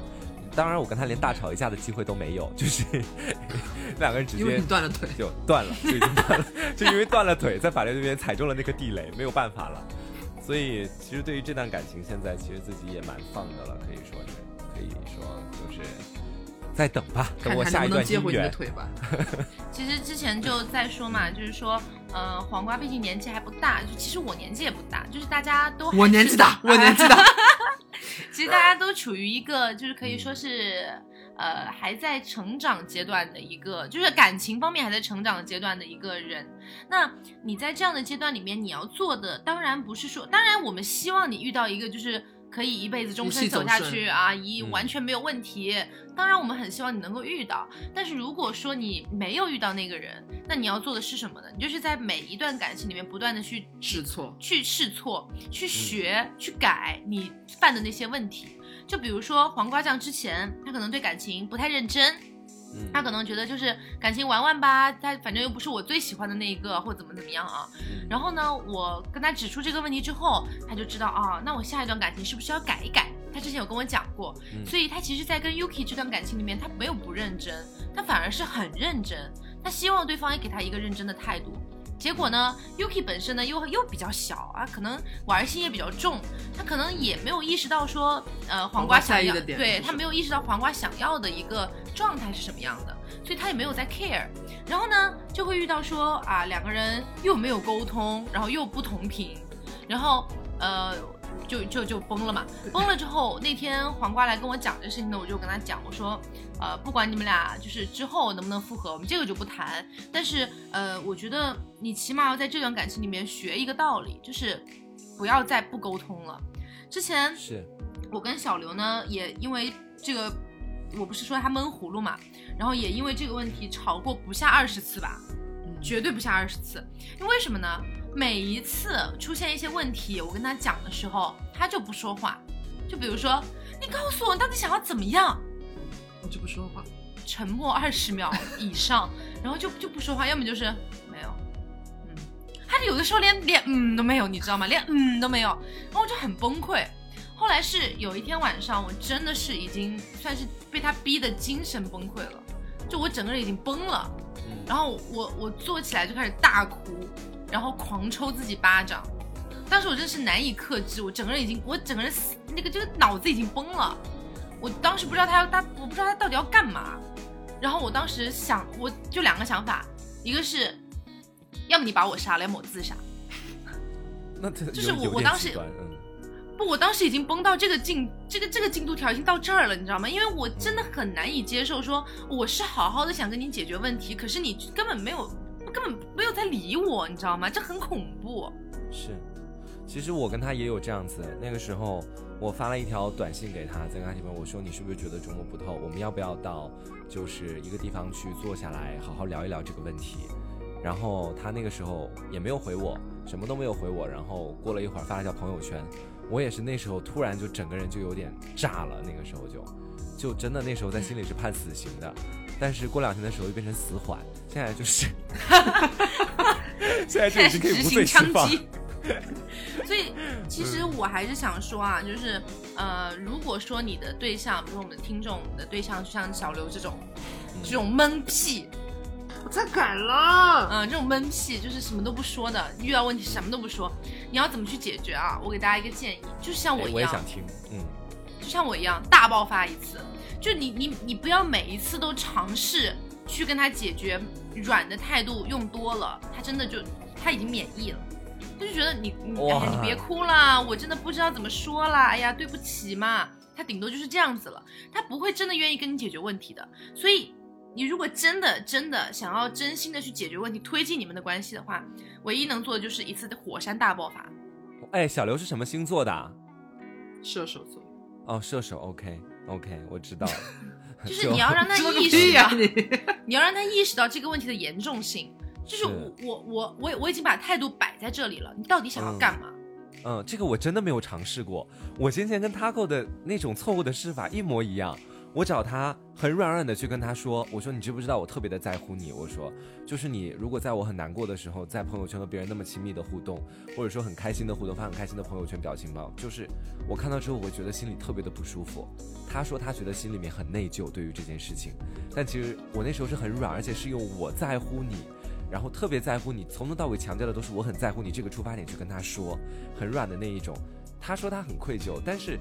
当然，我跟他连大吵一架的机会都没有，就是 两个人直接断了腿就断了，就已经断了，就因为断了腿，在法律那边踩中了那个地雷，没有办法了。所以，其实对于这段感情，现在其实自己也蛮放的了，可以说是，可以说。再等吧，等我下一段姻缘。其实之前就在说嘛，就是说，呃，黄瓜毕竟年纪还不大，就其实我年纪也不大，就是大家都我年纪大，我年纪大。其实大家都处于一个就是可以说是呃还在成长阶段的一个，就是感情方面还在成长阶段的一个人。那你在这样的阶段里面，你要做的当然不是说，当然我们希望你遇到一个就是。可以一辈子终身走下去啊，一嗯完全没有问题。当然，我们很希望你能够遇到，但是如果说你没有遇到那个人，那你要做的是什么呢？你就是在每一段感情里面不断的去试错，去试错、去学、去改你犯的那些问题。就比如说黄瓜酱之前，他可能对感情不太认真，嗯他可能觉得就是感情玩玩吧，他反正又不是我最喜欢的那一个，或怎么怎么样啊。嗯然后呢，我跟他指出这个问题之后，他就知道啊，那我下一段感情是不是要改一改？他之前有跟我讲过，嗯所以他其实，在跟 Yuki 这段感情里面，他没有不认真，他反而是很认真，他希望对方也给他一个认真的态度。结果呢，Yuki 本身呢又又比较小啊，可能玩心也比较重，他可能也没有意识到说，呃，黄黄瓜想要，对他没有意识到黄瓜想要的一个状态是什么样的，所以他也没有在 care。然后呢，就会遇到说啊，两个人又没有沟通，然后又不同频，然后呃，就就就崩了嘛。崩了之后，那天黄瓜来跟我讲这事情呢，我就跟他讲，我说，呃，不管你们俩就是之后能不能复合，我们这个就不谈。但是呃，我觉得你起码要在这段感情里面学一个道理，就是不要再不沟通了。之前是我跟小刘呢，也因为这个，我不是说他闷葫芦嘛，然后也因为这个问题吵过不下二十次吧，嗯绝对不下二十次。因为为什么呢？每一次出现一些问题，我跟他讲的时候，他就不说话。就比如说，你告诉我你到底想要怎么样？我就不说话。沉默二十秒以上，然后就就不说话，要么就是没有，嗯，他有的时候连连嗯都没有，你知道吗？连嗯都没有，然后我就很崩溃。后来是有一天晚上，我真的是已经算是被他逼的精神崩溃了，就我整个人已经崩了，嗯然后我我坐起来就开始大哭，然后狂抽自己巴掌。当时我真是难以克制，我整个人已经，我整个人那个这个脑子已经崩了。我当时不知道他要他，我不知道他到底要干嘛。然后我当时想，我就两个想法，一个是，要么你把我杀了，要么我自杀。那这就是我我当时不，我当时已经崩到这个进这个这个进度条已经到这儿了，你知道吗？因为我真的很难以接受说，我是好好的想跟你解决问题，可是你根本没有根本没有在理我，你知道吗？这很恐怖。是，其实我跟他也有这样子。那个时候，我发了一条短信给他，在跟他提问，我说你是不是觉得琢磨不透？我们要不要到就是一个地方去坐下来，好好聊一聊这个问题？然后他那个时候也没有回我，什么都没有回我。然后过了一会儿发了条朋友圈，我也是那时候突然就整个人就有点炸了，那个时候就就真的那时候在心里是判死刑的，但是过两天的时候又变成死缓，现在就是 现在就已经可以无枪放。击。所以，其实我还是想说啊，就是呃，如果说你的对象，比如说我们的听众的对象，就像小刘这种，这种闷屁，我在改了。嗯、这种闷屁就是什么都不说的，遇到问题什么都不说，你要怎么去解决啊？我给大家一个建议，就是像我哎一样，我也想听，嗯，就像我一样大爆发一次，就你你你不要每一次都尝试去跟他解决，软的态度用多了，他真的就他已经免疫了。他就觉得你你哎呀你别哭啦，我真的不知道怎么说啦，哎呀对不起嘛，他顶多就是这样子了，他不会真的愿意跟你解决问题的。所以你如果真的真的想要真心的去解决问题，推进你们的关系的话，唯一能做的就是一次火山大爆发。哎，小刘是什么星座的啊？射手座，哦，射手，OK OK，我知道了。就是你要让他 意识到，你！你要让他意识到这个问题的严重性。就是我我我我已经把态度摆在这里了，你到底想要干嘛？嗯，这个我真的没有尝试过。我先前跟 Taco 的那种错误的试法一模一样。我找他很软软的去跟他说，我说你知不知道我特别的在乎你？我说就是你如果在我很难过的时候，在朋友圈和别人那么亲密的互动，或者说很开心的互动，发很开心的朋友圈表情包，就是我看到之后，我觉得心里特别的不舒服。他说他觉得心里面很内疚对于这件事情，但其实我那时候是很软，而且是用我在乎你。然后特别在乎你，从头到尾强调的都是我很在乎你这个出发点去跟他说，很软的那一种。他说他很愧疚，但是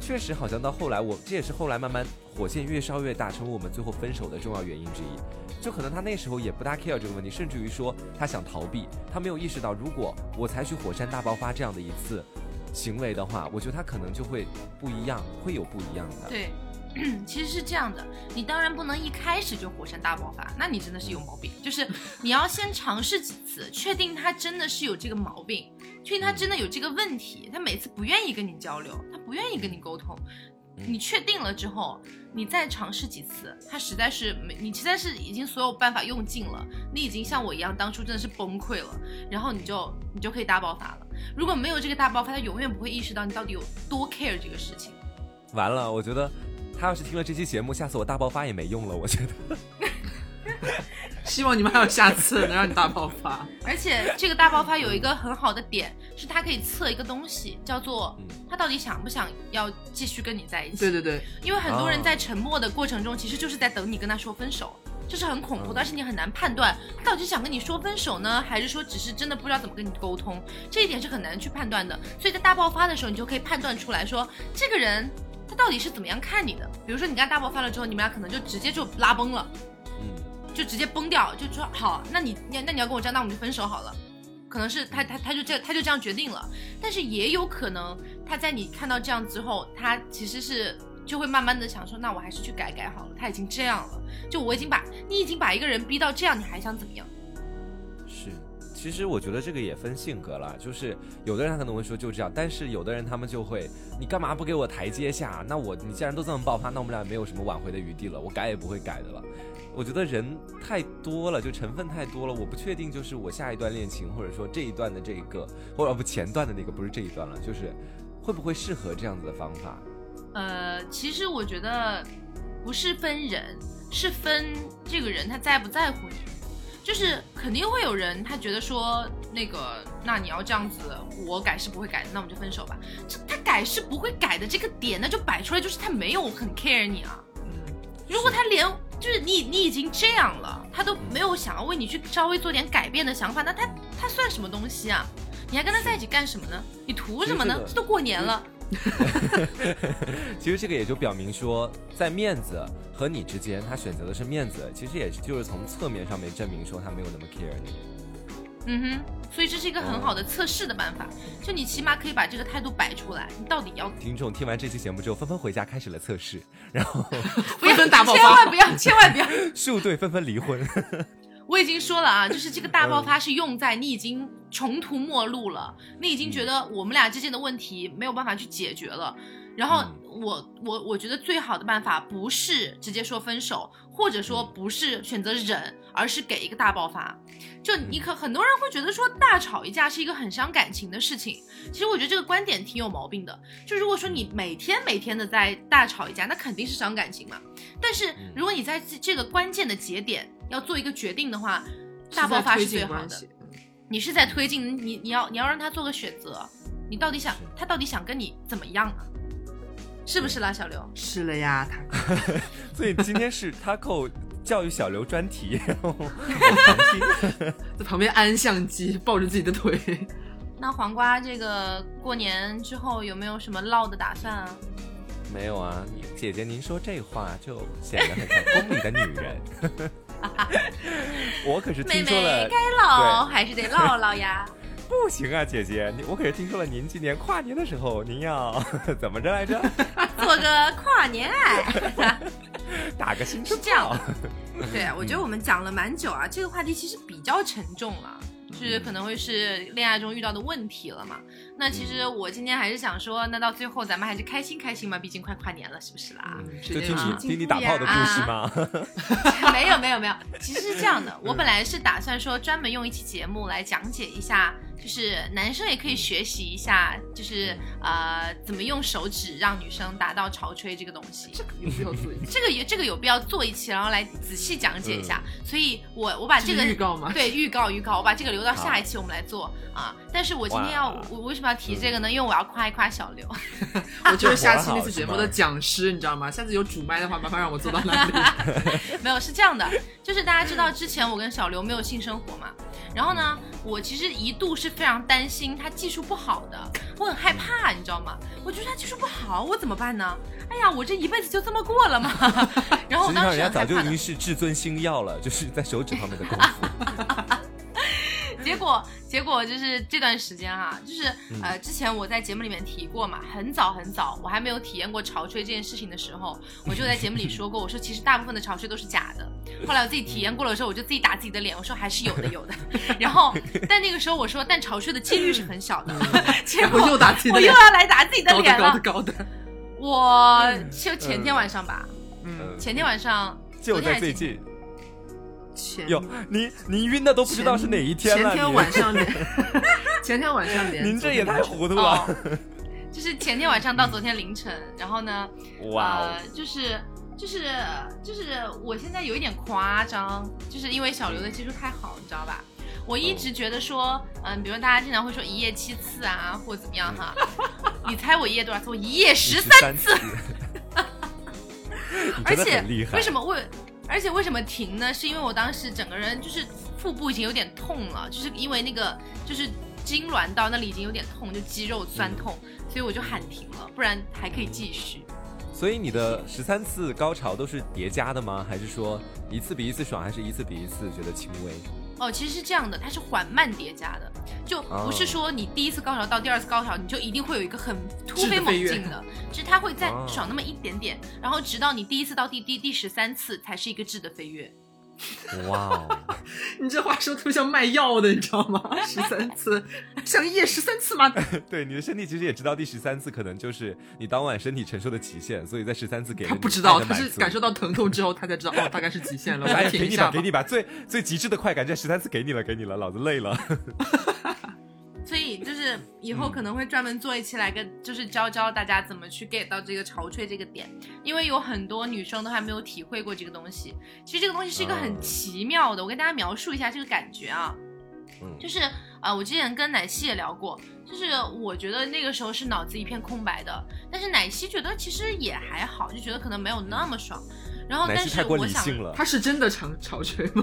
确实好像到后来我，这也是后来慢慢火线越烧越大，成为我们最后分手的重要原因之一。就可能他那时候也不大 care 这个问题，甚至于说他想逃避，他没有意识到，如果我采取火山大爆发这样的一次行为的话，我觉得他可能就会不一样，会有不一样的。对，其实是这样的，你当然不能一开始就火山大爆发，那你真的是有毛病。就是 你要先尝试几次，确定他真的是有这个毛病，确定他真的有这个问题，他每次不愿意跟你交流，他不愿意跟你沟通。嗯你确定了之后，你再尝试几次，他实在是没，你实在是已经所有办法用尽了，你已经像我一样，当初真的是崩溃了，然后你就你就可以大爆发了。如果没有这个大爆发，他永远不会意识到你到底有多 care 这个事情。完了，我觉得他要是听了这期节目，下次我大爆发也没用了。我觉得，希望你们还有下次能让你大爆发。而且这个大爆发有一个很好的点，是它可以测一个东西，叫做嗯他到底想不想要继续跟你在一起。对对对，因为很多人哦在沉默的过程中，其实就是在等你跟他说分手，这是很恐怖的，嗯而且你很难判断他到底想跟你说分手呢，还是说只是真的不知道怎么跟你沟通，这一点是很难去判断的。所以在大爆发的时候，你就可以判断出来说，这个人他到底是怎么样看你的。比如说你跟他大爆发了之后，你们俩可能就直接就拉崩了，嗯，就直接崩掉，就说好，那你你那你要跟我这样，那我们就分手好了。可能是他他他就这他就这样决定了，但是也有可能他在你看到这样之后，他其实是就会慢慢的想说，那我还是去改改好了。他已经这样了，就我已经把你已经把一个人逼到这样，你还想怎么样？是。其实我觉得这个也分性格啦，就是有的人他可能会说就这样，但是有的人他们就会，你干嘛不给我台阶下？那我你既然都这么爆发，那我们俩没有什么挽回的余地了，我改也不会改的了。我觉得人太多了，就成分太多了，我不确定就是我下一段恋情，或者说这一段的这一个，或者不前段的那个，不是这一段了，就是会不会适合这样子的方法？呃，其实我觉得不是分人，是分这个人他在不在乎你。就是肯定会有人他觉得说那个，那你要这样子，我改是不会改的，那我们就分手吧。这他改是不会改的这个点，那就摆出来就是他没有很 care 你啊。如果他连就是你你已经这样了，他都没有想要为你去稍微做点改变的想法，那他他算什么东西啊？你还跟他在一起干什么呢？你图什么呢这？都过年了，其实这个也就表明说，在面子和你之间，他选择的是面子，其实也就是从侧面上面证明说他没有那么 care 你。嗯哼，所以这是一个很好的测试的办法，就你起码可以把这个态度摆出来，你到底要听众听完这期节目之后，纷纷回家开始了测试，然后 不要纷纷大爆千万不要，千万不要。数对纷纷离婚。我已经说了啊，就是这个大爆发是用在你已经穷途末路了，你已经觉得我们俩之间的问题没有办法去解决了。然后我我我觉得最好的办法不是直接说分手，或者说不是选择忍，而是给一个大爆发。就你可很多人会觉得说大吵一架是一个很伤感情的事情，其实我觉得这个观点挺有毛病的。就如果说你每天每天的在大吵一架，那肯定是伤感情嘛。但是如果你在这这个关键的节点要做一个决定的话，大爆发是最好的。你是在推进你，你要你要让他做个选择，你到底想他到底想跟你怎么样啊？是不是啦，小刘？是了呀，他 所以今天是 Taco 教育小刘专题。在旁边安相机，抱着自己的腿。那黄瓜这个过年之后有没有什么唠的打算啊？没有啊，姐姐您说这话就显得很像宫里的女人。我可是妹听说了妹，该唠还是得唠唠呀。不行啊，姐姐，你我可是听说了，您今年跨年的时候，您要 怎么着来着？做个跨年爱。打个新春是这样炮。对啊，我觉得我们讲了蛮久啊，这个话题其实比较沉重了。就是可能会是恋爱中遇到的问题了嘛？那其实我今天还是想说，那到最后咱们还是开心开心嘛，毕竟快跨年了，是不是啦？就听啊你听你打炮的故事吗？没有没有没有，其实是这样的，我本来是打算说专门用一期节目来讲解一下，就是男生也可以学习一下，就是呃怎么用手指让女生达到潮吹这个东西。有必要做一这个有这个有必要做一期，然后来仔细讲解一下。所以我我把这个这预告吗对预告预告，我把这个留到下一期我们来做啊。但是我今天要我为什么要提这个呢？因为我要夸一夸小刘。我就是下期那次节目的讲师，你知道吗？下次有主麦的话，麻烦让我坐到那里。没有，是这样的，就是大家知道之前我跟小刘没有性生活嘛，然后呢，我其实一度是非常担心他技术不好的，我很害怕，你知道吗？我觉得他技术不好，我怎么办呢？哎呀，我这一辈子就这么过了吗？然后我当时人家早就已经是至尊星耀了，就是在手指方面的功夫。结果结果就是这段时间哈、就是嗯呃，之前我在节目里面提过嘛，很早很早，我还没有体验过潮吹这件事情的时候，我就在节目里说过，我说其实大部分的潮吹都是假的。后来我自己体验过了之后，我就自己打自己的脸，我说还是有的有的。然后，但那个时候我说，但潮吹的几率是很小的。结果又打自己的脸我又，要来打自己的脸了高的高的。高的，我就前天晚上吧，嗯，前天晚上就在最近，前哟，你你晕的都不知道是哪一天了。前天晚上连，前天晚上连，您这也太糊涂了。哦，就是前天晚上到昨天凌晨，然后呢，哇哦，呃，就是就是就是我现在有一点夸张，就是因为小刘的技术太好，你知道吧？我一直觉得说，嗯，比如大家经常会说一夜七次啊，或者怎么样哈，你猜我一夜多少次？我一夜十三次，而且。为什么为而且为什么停呢？是因为我当时整个人就是腹部已经有点痛了，就是因为那个就是痉挛到那里已经有点痛，就肌肉酸痛，所以我就喊停了，不然还可以继续。所以你的十三次高潮都是叠加的吗？还是说一次比一次爽，还是一次比一次觉得轻微？哦，其实是这样的，它是缓慢叠加的，就不是说你第一次高潮到第二次高潮，你就一定会有一个很突飞猛进的，就是它会再哦。爽那么一点点，然后直到你第一次到第第第十三次才是一个质的飞跃。哇哦，你这话说特别像卖药的，你知道吗？十三次，像一夜十三次吗？对，你的身体其实也知道第十三次可能就是你当晚身体承受的极限，所以在十三次给他不知道，他是感受到疼痛之后，他才知道哦，大概是极限了，我哎呀，停给你吧，给。你吧，最最极致的快感，这十三次给你了，给你了，老子累了。所以就是以后可能会专门做一期来跟，就是教教大家怎么去 get 到这个潮吹这个点，因为有很多女生都还没有体会过这个东西。其实这个东西是一个很哦奇妙的，我跟大家描述一下这个感觉啊。嗯就是呃，我之前跟奶昔也聊过，就是我觉得那个时候是脑子一片空白的，但是奶昔觉得其实也还好，就觉得可能没有那么爽。然后，但是我想。他是真的潮潮吹吗？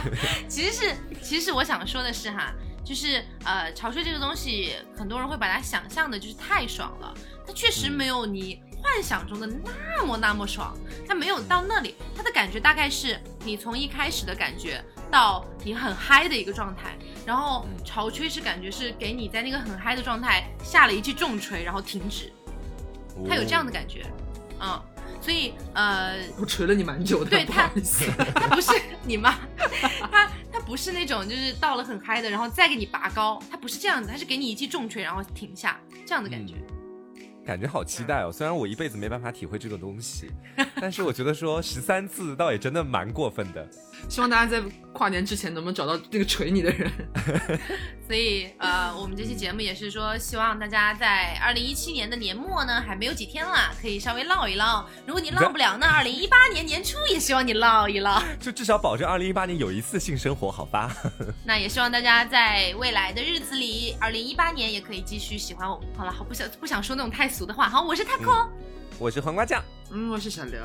其实是，其实我想说的是哈，就是呃，潮吹这个东西，很多人会把它想象的就是太爽了，它确实没有你幻想中的那么那么爽，它没有到那里，它的感觉大概是你从一开始的感觉到你很嗨的一个状态，然后潮吹是感觉是给你在那个很嗨的状态下了一记重锤，然后停止，它有这样的感觉，嗯，所以呃，我锤了你蛮久的，对他好意思。他不是你妈，他他不是那种就是到了很嗨的，然后再给你拔高，他不是这样子，他是给你一记重锤，然后停下这样的感觉。感觉好期待哦！虽然我一辈子没办法体会这个东西，但是我觉得说十三次倒也真的蛮过分的。希望大家在跨年之前能不能找到那个锤你的人。所以呃，我们这期节目也是说，希望大家在二零一七年的年末呢，还没有几天了，可以稍微唠一唠。如果你唠不了呢，二零一八年年初也希望你唠一唠。就至少保证二零一八年有一次性生活，好吧？那也希望大家在未来的日子里，二零一八年也可以继续喜欢我。好了，好不想不想说那种太俗的话。好，我是 Taco。我是黄瓜酱。嗯，我是小刘。